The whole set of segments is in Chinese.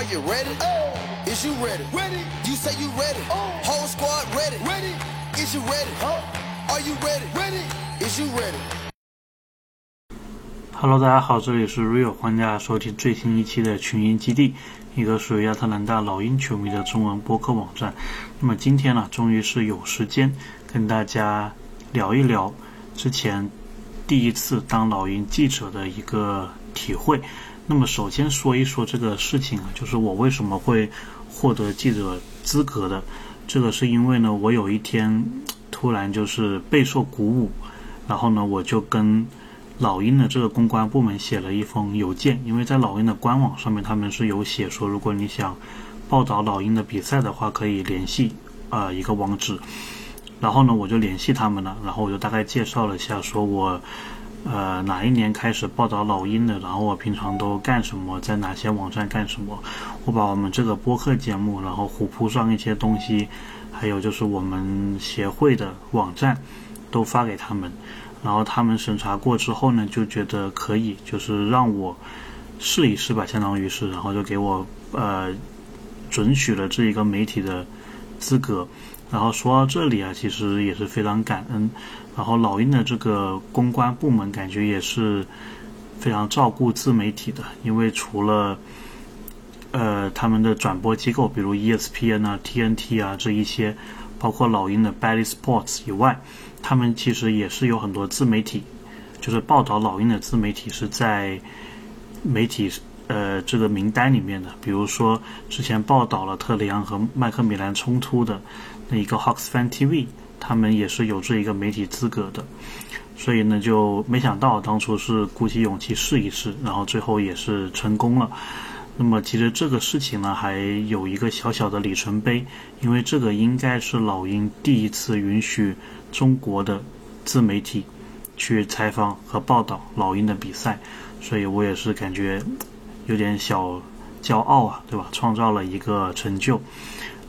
Are you ready? Oh. Is you ready? Ready. You say you ready. Whole squad ready. Ready. Is you ready? Are you ready? Ready. Is you ready? Hello，大家好，这里是 Real，欢迎大家收听最新一期的群英基地，一个属于亚特兰大老鹰球迷的中文播客网站。那么今天呢，终于是有时间跟大家聊一聊之前第一次当老鹰记者的一个体会。那么首先说一说这个事情啊，就是我为什么会获得记者资格的。这个是因为呢，我有一天突然就是备受鼓舞，然后呢，我就跟老鹰的这个公关部门写了一封邮件，因为在老鹰的官网上面，他们是有写说，如果你想报道老鹰的比赛的话，可以联系啊一个网址。然后呢，我就联系他们了，然后我就大概介绍了一下，说我呃哪一年开始报道老鹰的，然后我平常都干什么，在哪些网站干什么。我把我们这个播客节目，然后虎扑上一些东西，还有就是我们协会的网站都发给他们。然后他们审查过之后呢，就觉得可以，就是让我试一试吧，相当于是，然后就给我呃准许了这一个媒体的资格。然后说到这里啊，其实也是非常感恩。然后老鹰的这个公关部门感觉也是非常照顾自媒体的，因为除了呃他们的转播机构，比如 ESPN 啊、TNT 啊这一些，包括老鹰的 Bally Sports 以外。他们其实也是有很多自媒体，就是报道老鹰的自媒体是在媒体呃这个名单里面的。比如说之前报道了特里昂和麦克米兰冲突的那一个 Hawks Fan TV，他们也是有这一个媒体资格的。所以呢，就没想到当初是鼓起勇气试一试，然后最后也是成功了。那么其实这个事情呢，还有一个小小的里程碑，因为这个应该是老鹰第一次允许。中国的自媒体去采访和报道老鹰的比赛，所以我也是感觉有点小骄傲啊，对吧？创造了一个成就。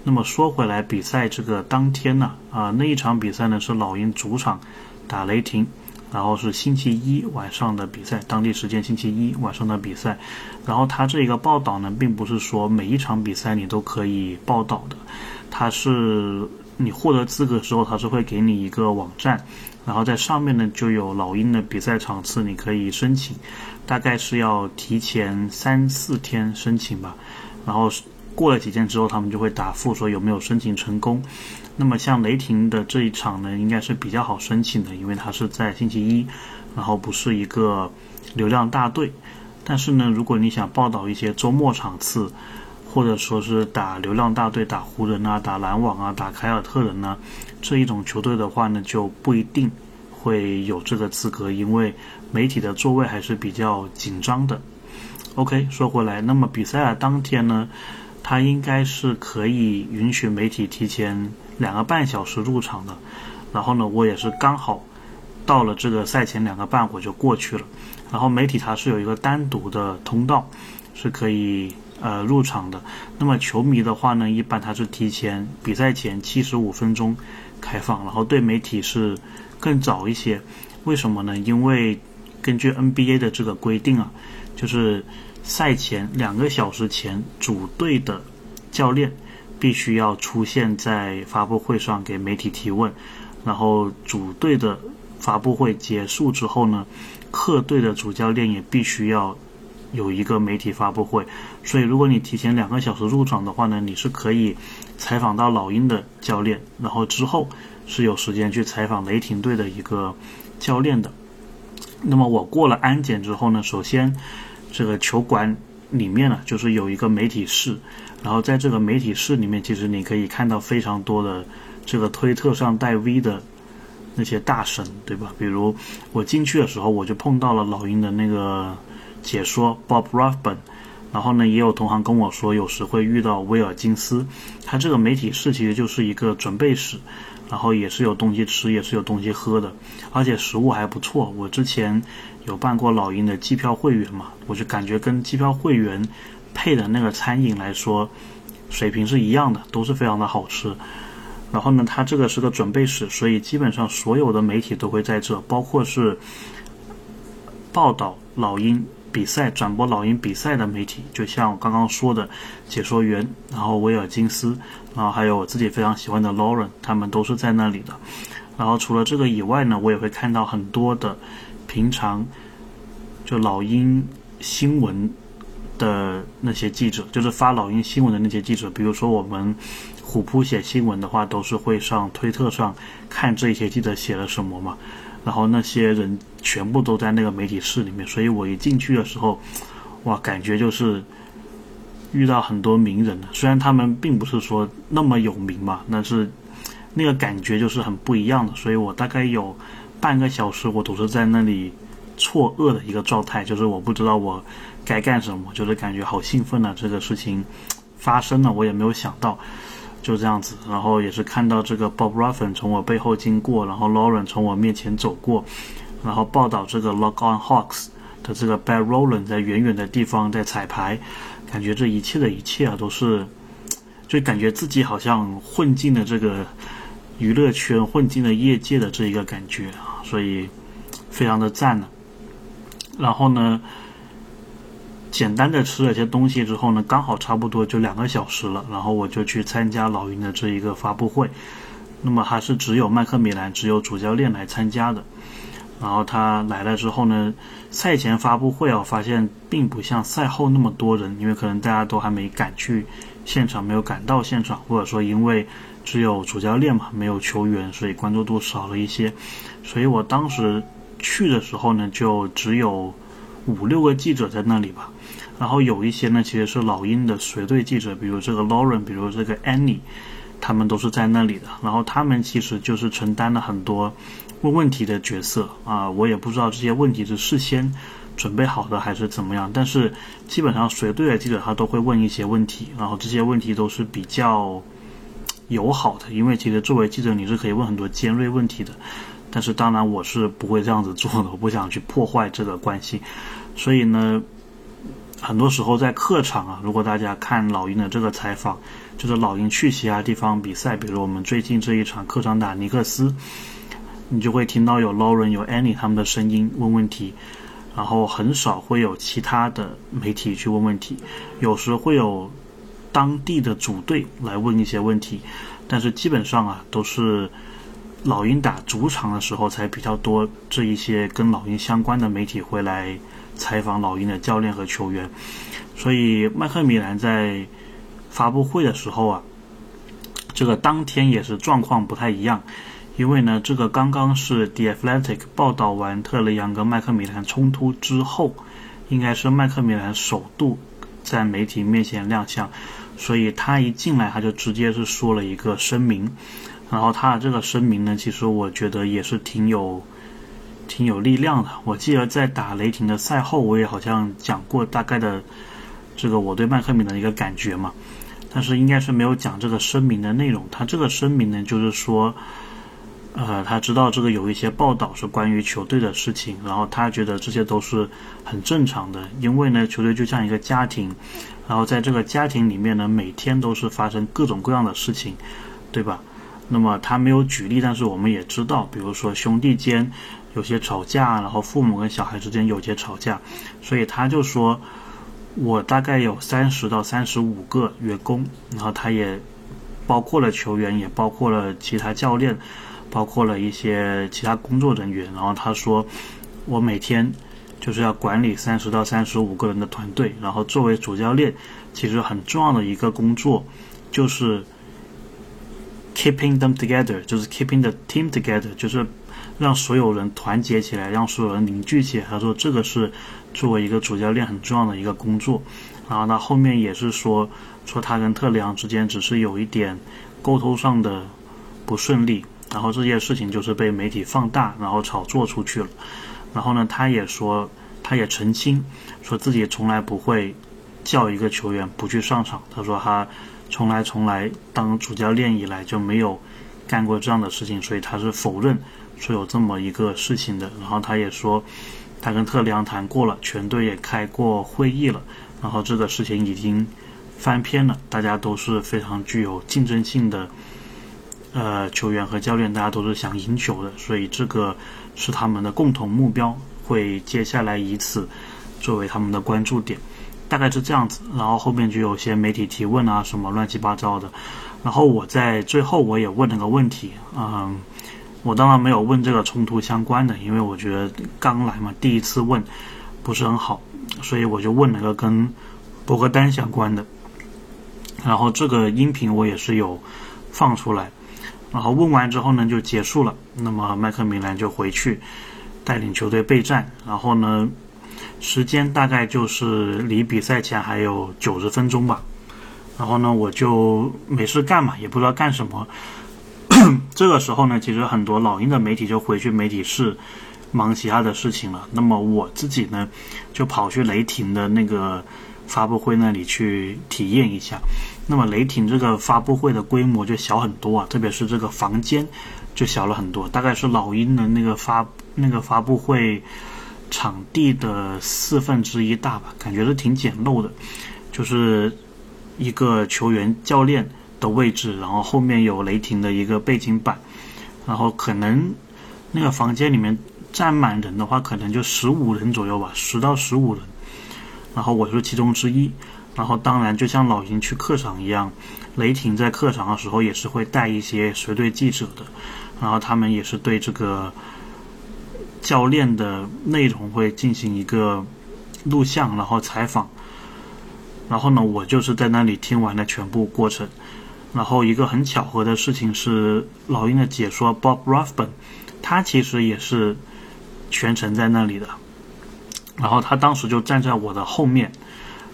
那么说回来，比赛这个当天呢，啊，那一场比赛呢是老鹰主场打雷霆，然后是星期一晚上的比赛，当地时间星期一晚上的比赛。然后他这个报道呢，并不是说每一场比赛你都可以报道的，它是。你获得资格之后，他是会给你一个网站，然后在上面呢就有老鹰的比赛场次，你可以申请，大概是要提前三四天申请吧，然后过了几天之后，他们就会答复说有没有申请成功。那么像雷霆的这一场呢，应该是比较好申请的，因为它是在星期一，然后不是一个流量大队。但是呢，如果你想报道一些周末场次，或者说是打流量大队、打湖人啊、打篮网啊、打凯尔特人呢，这一种球队的话呢，就不一定会有这个资格，因为媒体的座位还是比较紧张的。OK，说回来，那么比赛的当天呢，他应该是可以允许媒体提前两个半小时入场的。然后呢，我也是刚好到了这个赛前两个半，我就过去了。然后媒体它是有一个单独的通道，是可以。呃，入场的，那么球迷的话呢，一般他是提前比赛前七十五分钟开放，然后对媒体是更早一些。为什么呢？因为根据 NBA 的这个规定啊，就是赛前两个小时前，主队的教练必须要出现在发布会上给媒体提问，然后主队的发布会结束之后呢，客队的主教练也必须要。有一个媒体发布会，所以如果你提前两个小时入场的话呢，你是可以采访到老鹰的教练，然后之后是有时间去采访雷霆队的一个教练的。那么我过了安检之后呢，首先这个球馆里面呢就是有一个媒体室，然后在这个媒体室里面，其实你可以看到非常多的这个推特上带 V 的那些大神，对吧？比如我进去的时候，我就碰到了老鹰的那个。解说 Bob Rathbun，然后呢，也有同行跟我说，有时会遇到威尔金斯。他这个媒体室其实就是一个准备室，然后也是有东西吃，也是有东西喝的，而且食物还不错。我之前有办过老鹰的机票会员嘛，我就感觉跟机票会员配的那个餐饮来说，水平是一样的，都是非常的好吃。然后呢，它这个是个准备室，所以基本上所有的媒体都会在这，包括是报道老鹰。比赛转播老鹰比赛的媒体，就像我刚刚说的解说员，然后威尔金斯，然后还有我自己非常喜欢的 Lauren，他们都是在那里的。然后除了这个以外呢，我也会看到很多的平常就老鹰新闻的那些记者，就是发老鹰新闻的那些记者，比如说我们虎扑写新闻的话，都是会上推特上看这些记者写了什么嘛。然后那些人全部都在那个媒体室里面，所以我一进去的时候，哇，感觉就是遇到很多名人虽然他们并不是说那么有名嘛，但是那个感觉就是很不一样的。所以我大概有半个小时，我都是在那里错愕的一个状态，就是我不知道我该干什么，就是感觉好兴奋啊！这个事情发生了，我也没有想到。就这样子，然后也是看到这个 Bob Ruffin 从我背后经过，然后 Lauren 从我面前走过，然后报道这个 Lock On Hawks 的这个 Bad Roland 在远远的地方在彩排，感觉这一切的一切啊都是，就感觉自己好像混进了这个娱乐圈，混进了业界的这一个感觉啊，所以非常的赞呢。然后呢？简单的吃了些东西之后呢，刚好差不多就两个小时了，然后我就去参加老鹰的这一个发布会。那么还是只有麦克米兰，只有主教练来参加的。然后他来了之后呢，赛前发布会啊，发现并不像赛后那么多人，因为可能大家都还没赶去现场，没有赶到现场，或者说因为只有主教练嘛，没有球员，所以关注度少了一些。所以我当时去的时候呢，就只有五六个记者在那里吧。然后有一些呢，其实是老鹰的随队记者，比如这个 Lauren，比如这个 Annie，他们都是在那里的。然后他们其实就是承担了很多问问题的角色啊，我也不知道这些问题是事先准备好的还是怎么样。但是基本上随队的记者他都会问一些问题，然后这些问题都是比较友好的，因为其实作为记者你是可以问很多尖锐问题的。但是当然我是不会这样子做的，我不想去破坏这个关系，所以呢。很多时候在客场啊，如果大家看老鹰的这个采访，就是老鹰去其他地方比赛，比如我们最近这一场客场打尼克斯，你就会听到有 Lauren 有 Annie 他们的声音问问题，然后很少会有其他的媒体去问问题，有时会有当地的主队来问一些问题，但是基本上啊都是老鹰打主场的时候才比较多这一些跟老鹰相关的媒体会来。采访老鹰的教练和球员，所以麦克米兰在发布会的时候啊，这个当天也是状况不太一样，因为呢，这个刚刚是 The Athletic 报道完特雷杨跟麦克米兰冲突之后，应该是麦克米兰首度在媒体面前亮相，所以他一进来他就直接是说了一个声明，然后他的这个声明呢，其实我觉得也是挺有。挺有力量的。我记得在打雷霆的赛后，我也好像讲过大概的这个我对麦克米的一个感觉嘛。但是应该是没有讲这个声明的内容。他这个声明呢，就是说，呃，他知道这个有一些报道是关于球队的事情，然后他觉得这些都是很正常的，因为呢，球队就像一个家庭，然后在这个家庭里面呢，每天都是发生各种各样的事情，对吧？那么他没有举例，但是我们也知道，比如说兄弟间。有些吵架，然后父母跟小孩之间有些吵架，所以他就说，我大概有三十到三十五个员工，然后他也包括了球员，也包括了其他教练，包括了一些其他工作人员。然后他说，我每天就是要管理三十到三十五个人的团队，然后作为主教练，其实很重要的一个工作就是 keeping them together，就是 keeping the team together，就是。让所有人团结起来，让所有人凝聚起来。他说：“这个是作为一个主教练很重要的一个工作。”然后他后面也是说，说他跟特里昂之间只是有一点沟通上的不顺利，然后这件事情就是被媒体放大，然后炒作出去了。然后呢，他也说，他也澄清，说自己从来不会叫一个球员不去上场。他说他从来从来当主教练以来就没有干过这样的事情，所以他是否认。说有这么一个事情的，然后他也说，他跟特里昂谈过了，全队也开过会议了，然后这个事情已经翻篇了，大家都是非常具有竞争性的，呃，球员和教练，大家都是想赢球的，所以这个是他们的共同目标，会接下来以此作为他们的关注点，大概是这样子。然后后面就有些媒体提问啊，什么乱七八糟的。然后我在最后我也问了个问题，嗯，我当然没有问这个冲突相关的，因为我觉得刚来嘛，第一次问不是很好，所以我就问了个跟博格丹相关的。然后这个音频我也是有放出来。然后问完之后呢，就结束了。那么麦克米兰就回去带领球队备战。然后呢，时间大概就是离比赛前还有九十分钟吧。然后呢，我就没事干嘛，也不知道干什么。这个时候呢，其实很多老鹰的媒体就回去媒体室忙其他的事情了。那么我自己呢，就跑去雷霆的那个发布会那里去体验一下。那么雷霆这个发布会的规模就小很多啊，特别是这个房间就小了很多，大概是老鹰的那个发那个发布会场地的四分之一大吧，感觉是挺简陋的，就是一个球员教练的位置，然后后面有雷霆的一个背景板，然后可能那个房间里面站满人的话，可能就十五人左右吧，十到十五人，然后我是其中之一。然后，当然，就像老鹰去客场一样，雷霆在客场的时候也是会带一些随队记者的。然后他们也是对这个教练的内容会进行一个录像，然后采访。然后呢，我就是在那里听完了全部过程。然后一个很巧合的事情是，老鹰的解说 Bob Rathbun，他其实也是全程在那里的。然后他当时就站在我的后面。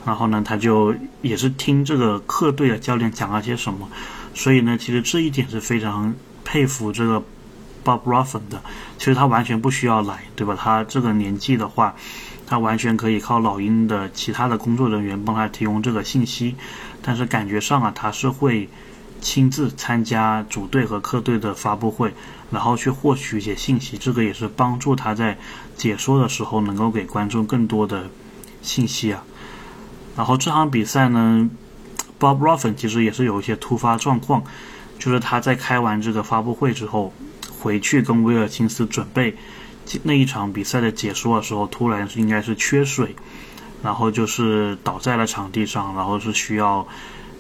然后呢，他就也是听这个客队的教练讲了些什么，所以呢，其实这一点是非常佩服这个 Bob Ruffin 的。其实他完全不需要来，对吧？他这个年纪的话，他完全可以靠老鹰的其他的工作人员帮他提供这个信息。但是感觉上啊，他是会亲自参加主队和客队的发布会，然后去获取一些信息。这个也是帮助他在解说的时候能够给观众更多的信息啊。然后这场比赛呢，Bob Ruffin 其实也是有一些突发状况，就是他在开完这个发布会之后，回去跟威尔金斯准备那一场比赛的解说的时候，突然是应该是缺水，然后就是倒在了场地上，然后是需要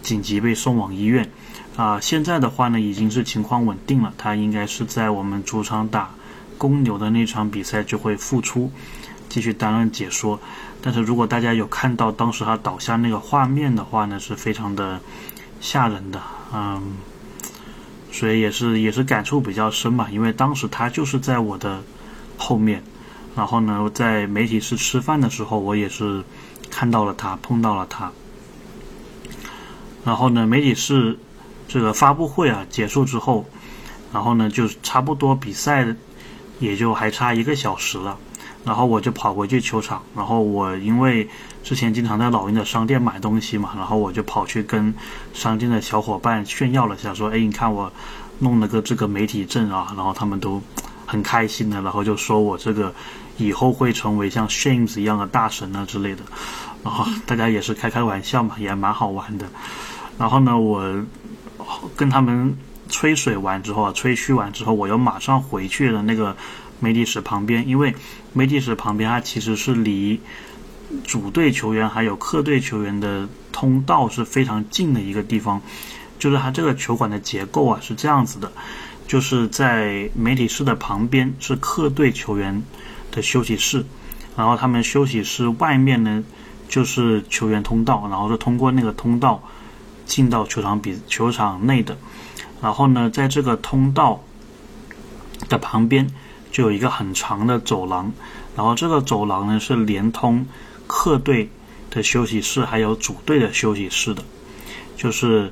紧急被送往医院。啊，现在的话呢，已经是情况稳定了，他应该是在我们主场打公牛的那场比赛就会复出，继续担任解说。但是如果大家有看到当时他倒下那个画面的话呢，是非常的吓人的，嗯，所以也是也是感触比较深嘛，因为当时他就是在我的后面，然后呢，在媒体室吃饭的时候，我也是看到了他，碰到了他，然后呢，媒体室这个发布会啊结束之后，然后呢，就差不多比赛也就还差一个小时了。然后我就跑回去球场，然后我因为之前经常在老鹰的商店买东西嘛，然后我就跑去跟商店的小伙伴炫耀了一下，说：“哎，你看我弄了个这个媒体证啊！”然后他们都很开心的，然后就说我这个以后会成为像 Shames 一样的大神啊之类的。然后大家也是开开玩笑嘛，也蛮好玩的。然后呢，我跟他们吹水完之后啊，吹嘘完之后，我又马上回去了那个。媒体室旁边，因为媒体室旁边它其实是离主队球员还有客队球员的通道是非常近的一个地方。就是它这个球馆的结构啊是这样子的，就是在媒体室的旁边是客队球员的休息室，然后他们休息室外面呢就是球员通道，然后是通过那个通道进到球场比球场内的。然后呢，在这个通道的旁边。就有一个很长的走廊，然后这个走廊呢是连通客队的休息室还有主队的休息室的，就是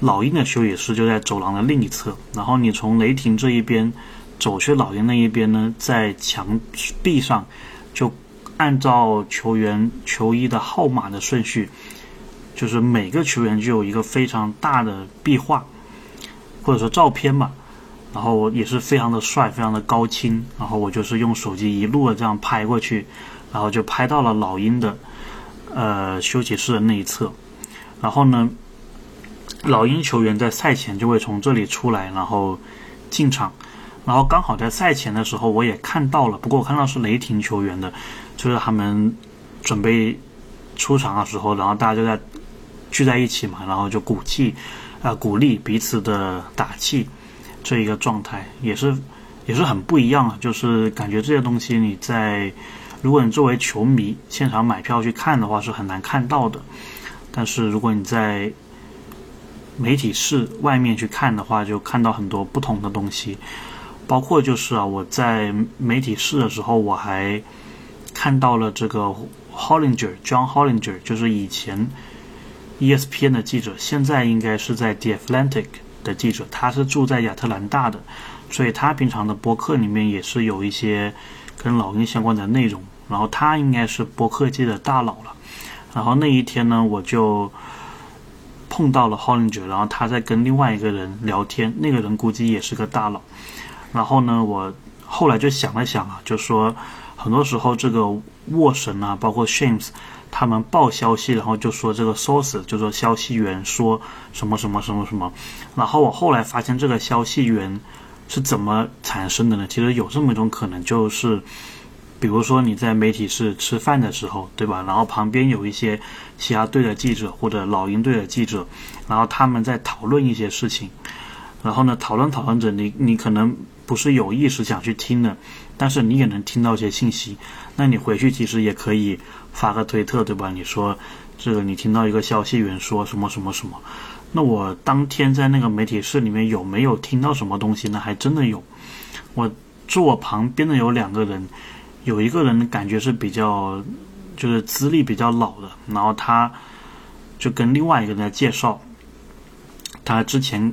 老鹰的休息室就在走廊的另一侧。然后你从雷霆这一边走去老鹰那一边呢，在墙壁上就按照球员球衣的号码的顺序，就是每个球员就有一个非常大的壁画或者说照片嘛。然后也是非常的帅，非常的高清。然后我就是用手机一路的这样拍过去，然后就拍到了老鹰的呃休息室的那一侧。然后呢，老鹰球员在赛前就会从这里出来，然后进场。然后刚好在赛前的时候，我也看到了，不过我看到是雷霆球员的，就是他们准备出场的时候，然后大家就在聚在一起嘛，然后就鼓气啊，鼓励彼此的打气，这一个状态也是也是很不一样啊。就是感觉这些东西你在如果你作为球迷现场买票去看的话，是很难看到的。但是如果你在媒体室外面去看的话，就看到很多不同的东西，包括就是啊，我在媒体室的时候，我还看到了这个 Hollinger John Hollinger，就是以前 ESPN 的记者，现在应该是在 The Atlantic 的记者，他是住在亚特兰大的，所以他平常的播客里面也是有一些跟老鹰相关的内容，然后他应该是播客界的大佬了。然后那一天呢，我就碰到了 Hollinger，然后他在跟另外一个人聊天，那个人估计也是个大佬。然后呢，我后来就想了想啊，就说很多时候这个沃神啊，包括 Shames，他们报消息，然后就说这个 source，就说消息源说什么什么什么什么。然后我后来发现这个消息源是怎么产生的呢？其实有这么一种可能，就是。比如说你在媒体室吃饭的时候，对吧？然后旁边有一些其他队的记者或者老鹰队的记者，然后他们在讨论一些事情，然后呢，讨论讨论着，你你可能不是有意识想去听的，但是你也能听到一些信息。那你回去其实也可以发个推特，对吧？你说这个你听到一个消息源说什么什么什么，那我当天在那个媒体室里面有没有听到什么东西呢？还真的有，我坐我旁边的有两个人。有一个人感觉是比较，就是资历比较老的，然后他就跟另外一个人在介绍他之前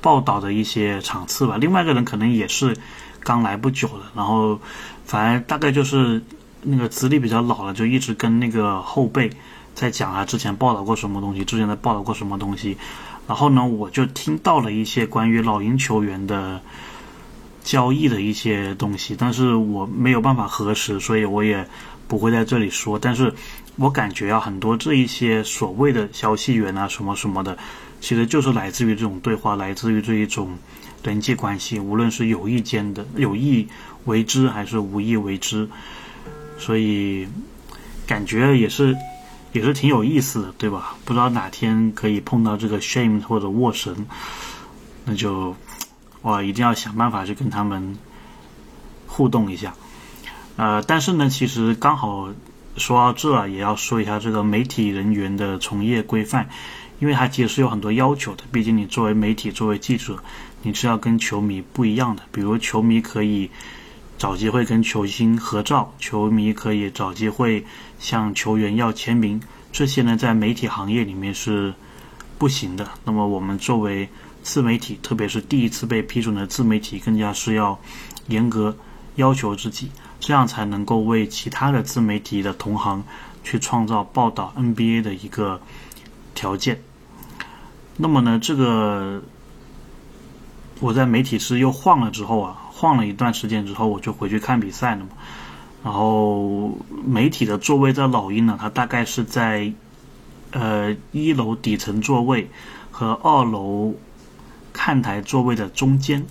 报道的一些场次吧。另外一个人可能也是刚来不久的，然后反正大概就是那个资历比较老了，就一直跟那个后辈在讲啊，之前报道过什么东西，之前在报道过什么东西。然后呢，我就听到了一些关于老鹰球员的。交易的一些东西，但是我没有办法核实，所以我也不会在这里说。但是我感觉啊，很多这一些所谓的消息源啊，什么什么的，其实就是来自于这种对话，来自于这一种人际关系，无论是有意间的有意为之还是无意为之，所以感觉也是也是挺有意思的，对吧？不知道哪天可以碰到这个 Shame 或者沃神，那就。我一定要想办法去跟他们互动一下，呃，但是呢，其实刚好说到这，也要说一下这个媒体人员的从业规范，因为它其实是有很多要求的。毕竟你作为媒体，作为记者，你是要跟球迷不一样的。比如球迷可以找机会跟球星合照，球迷可以找机会向球员要签名，这些呢，在媒体行业里面是不行的。那么我们作为自媒体，特别是第一次被批准的自媒体，更加是要严格要求自己，这样才能够为其他的自媒体的同行去创造报道 NBA 的一个条件。那么呢，这个我在媒体室又晃了之后啊，晃了一段时间之后，我就回去看比赛了嘛。然后媒体的座位在老鹰呢，它大概是在呃一楼底层座位和二楼。看台座位的中间，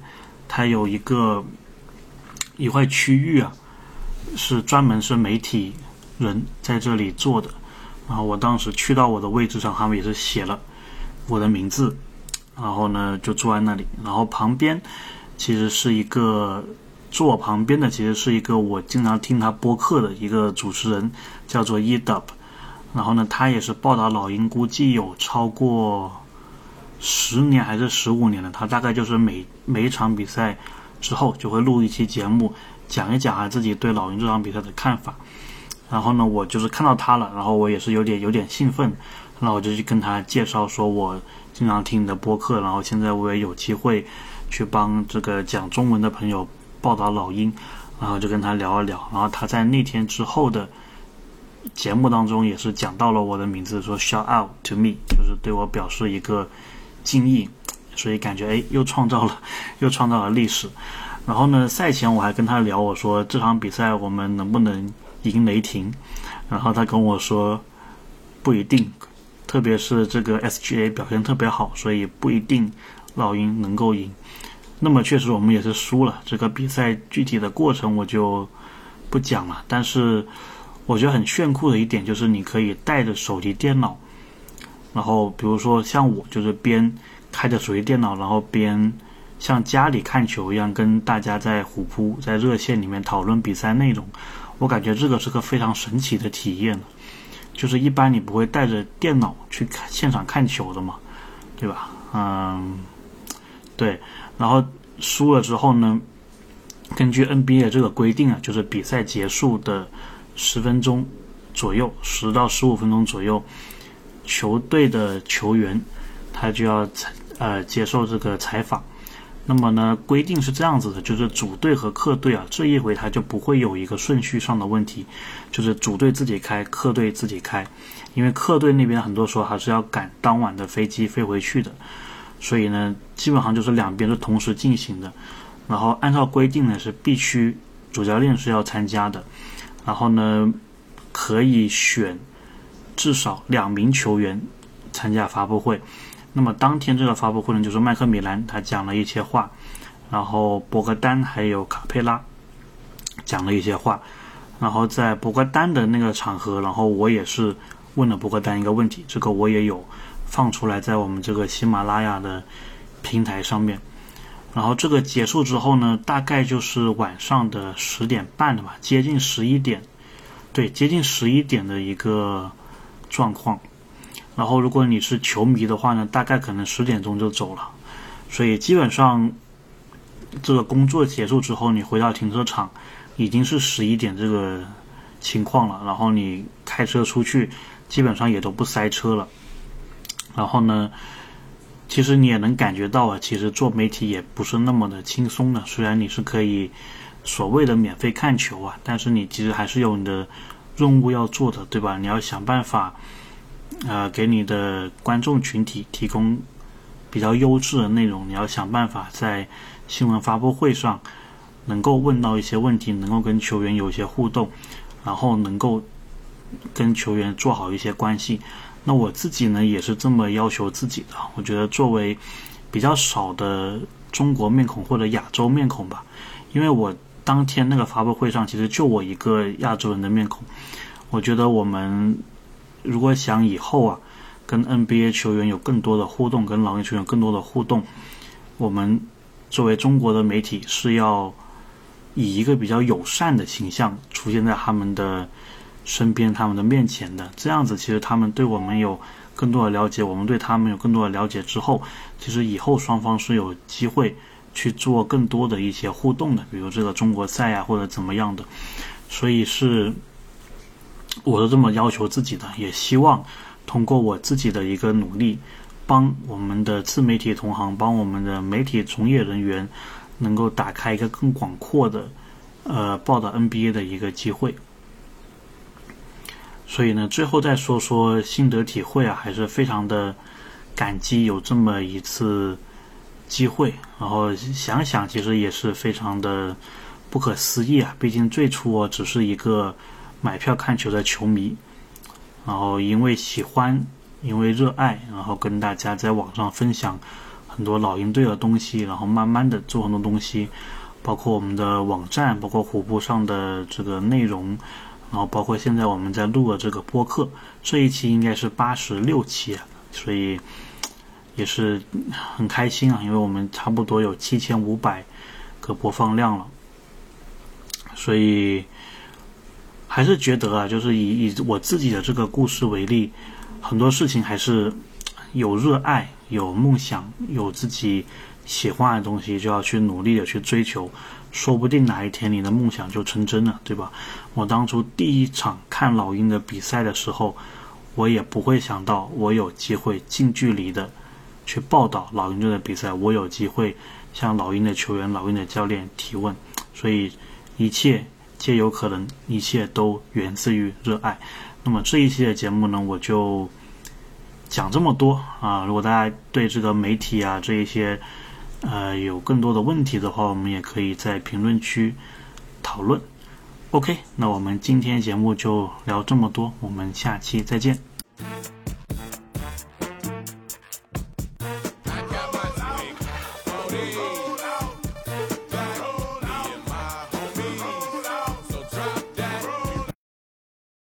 它有一个一块区域啊，是专门是媒体人在这里坐的。然后我当时去到我的位置上，他们也是写了我的名字，然后呢就坐在那里。然后旁边其实是一个坐我旁边的，其实是一个我经常听他播客的一个主持人，叫做 Edub。然后呢，他也是报道老鹰，估计有超过。十年还是十五年了，他大概就是每每一场比赛之后就会录一期节目，讲一讲啊自己对老鹰这场比赛的看法。然后呢，我就是看到他了，然后我也是有点有点兴奋，那我就去跟他介绍说，我经常听你的播客，然后现在我也有机会去帮这个讲中文的朋友报道老鹰，然后就跟他聊一聊。然后他在那天之后的节目当中也是讲到了我的名字，说 “shout out to me”，就是对我表示一个。敬意，所以感觉哎，又创造了，又创造了历史。然后呢，赛前我还跟他聊，我说这场比赛我们能不能赢雷霆？然后他跟我说不一定，特别是这个 SGA 表现特别好，所以不一定老鹰能够赢。那么确实我们也是输了。这个比赛具体的过程我就不讲了，但是我觉得很炫酷的一点就是你可以带着手提电脑，然后比如说像我就是边开着手机电脑，然后边像家里看球一样跟大家在虎扑在热线里面讨论比赛内容。我感觉这个是个非常神奇的体验，就是一般你不会带着电脑去看现场看球的嘛，对吧？嗯，对。然后输了之后呢，根据 NBA 这个规定啊，就是比赛结束的十分钟左右，十到十五分钟左右，球队的球员他就要采呃接受这个采访。那么呢，规定是这样子的，就是主队和客队啊，这一回他就不会有一个顺序上的问题，就是主队自己开，客队自己开，因为客队那边很多时候还是要赶当晚的飞机飞回去的，所以呢，基本上就是两边是同时进行的。然后按照规定呢，是必须主教练是要参加的，然后呢，可以选至少两名球员参加发布会。那么当天这个发布会呢，就是麦克米兰他讲了一些话，然后博格丹还有卡佩拉讲了一些话，然后在博格丹的那个场合，然后我也是问了博格丹一个问题，这个我也有放出来在我们这个喜马拉雅的平台上面。然后这个结束之后呢，大概就是晚上的十点半的吧，接近十一点，对，接近十一点的一个状况。然后，如果你是球迷的话呢，大概可能十点钟就走了，所以基本上这个工作结束之后，你回到停车场已经是十一点这个情况了。然后你开车出去，基本上也都不塞车了。然后呢，其实你也能感觉到啊，其实做媒体也不是那么的轻松的。虽然你是可以所谓的免费看球啊，但是你其实还是有你的任务要做的，对吧？你要想办法。呃，给你的观众群体提供比较优质的内容，你要想办法在新闻发布会上能够问到一些问题，能够跟球员有一些互动，然后能够跟球员做好一些关系。那我自己呢，也是这么要求自己的。我觉得作为比较少的中国面孔或者亚洲面孔吧，因为我当天那个发布会上其实就我一个亚洲人的面孔，我觉得我们。如果想以后啊，跟 NBA 球员有更多的互动，跟老鹰球员更多的互动，我们作为中国的媒体是要以一个比较友善的形象出现在他们的身边、他们的面前的。这样子，其实他们对我们有更多的了解，我们对他们有更多的了解之后，其实以后双方是有机会去做更多的一些互动的，比如这个中国赛啊，或者怎么样的。所以是。我是这么要求自己的，也希望通过我自己的一个努力，帮我们的自媒体同行，帮我们的媒体从业人员，能够打开一个更广阔的，呃，报道 NBA 的一个机会。所以呢，最后再说说心得体会啊，还是非常的感激有这么一次机会。然后想想，其实也是非常的不可思议啊，毕竟最初我只是一个。买票看球的球迷，然后因为喜欢，因为热爱，然后跟大家在网上分享很多老鹰队的东西，然后慢慢的做很多东西，包括我们的网站，包括虎扑上的这个内容，然后包括现在我们在录的这个播客，这一期应该是八十六期啊，所以也是很开心啊，因为我们差不多有七千五百个播放量了，所以。还是觉得啊，就是以以我自己的这个故事为例，很多事情还是有热爱、有梦想、有自己喜欢的东西，就要去努力的去追求，说不定哪一天你的梦想就成真了，对吧？我当初第一场看老鹰的比赛的时候，我也不会想到我有机会近距离的去报道老鹰队的比赛，我有机会向老鹰的球员、老鹰的教练提问，所以一切。皆有可能，一切都源自于热爱。那么这一期的节目呢，我就讲这么多啊。如果大家对这个媒体啊这一些呃有更多的问题的话，我们也可以在评论区讨论。OK，那我们今天节目就聊这么多，我们下期再见。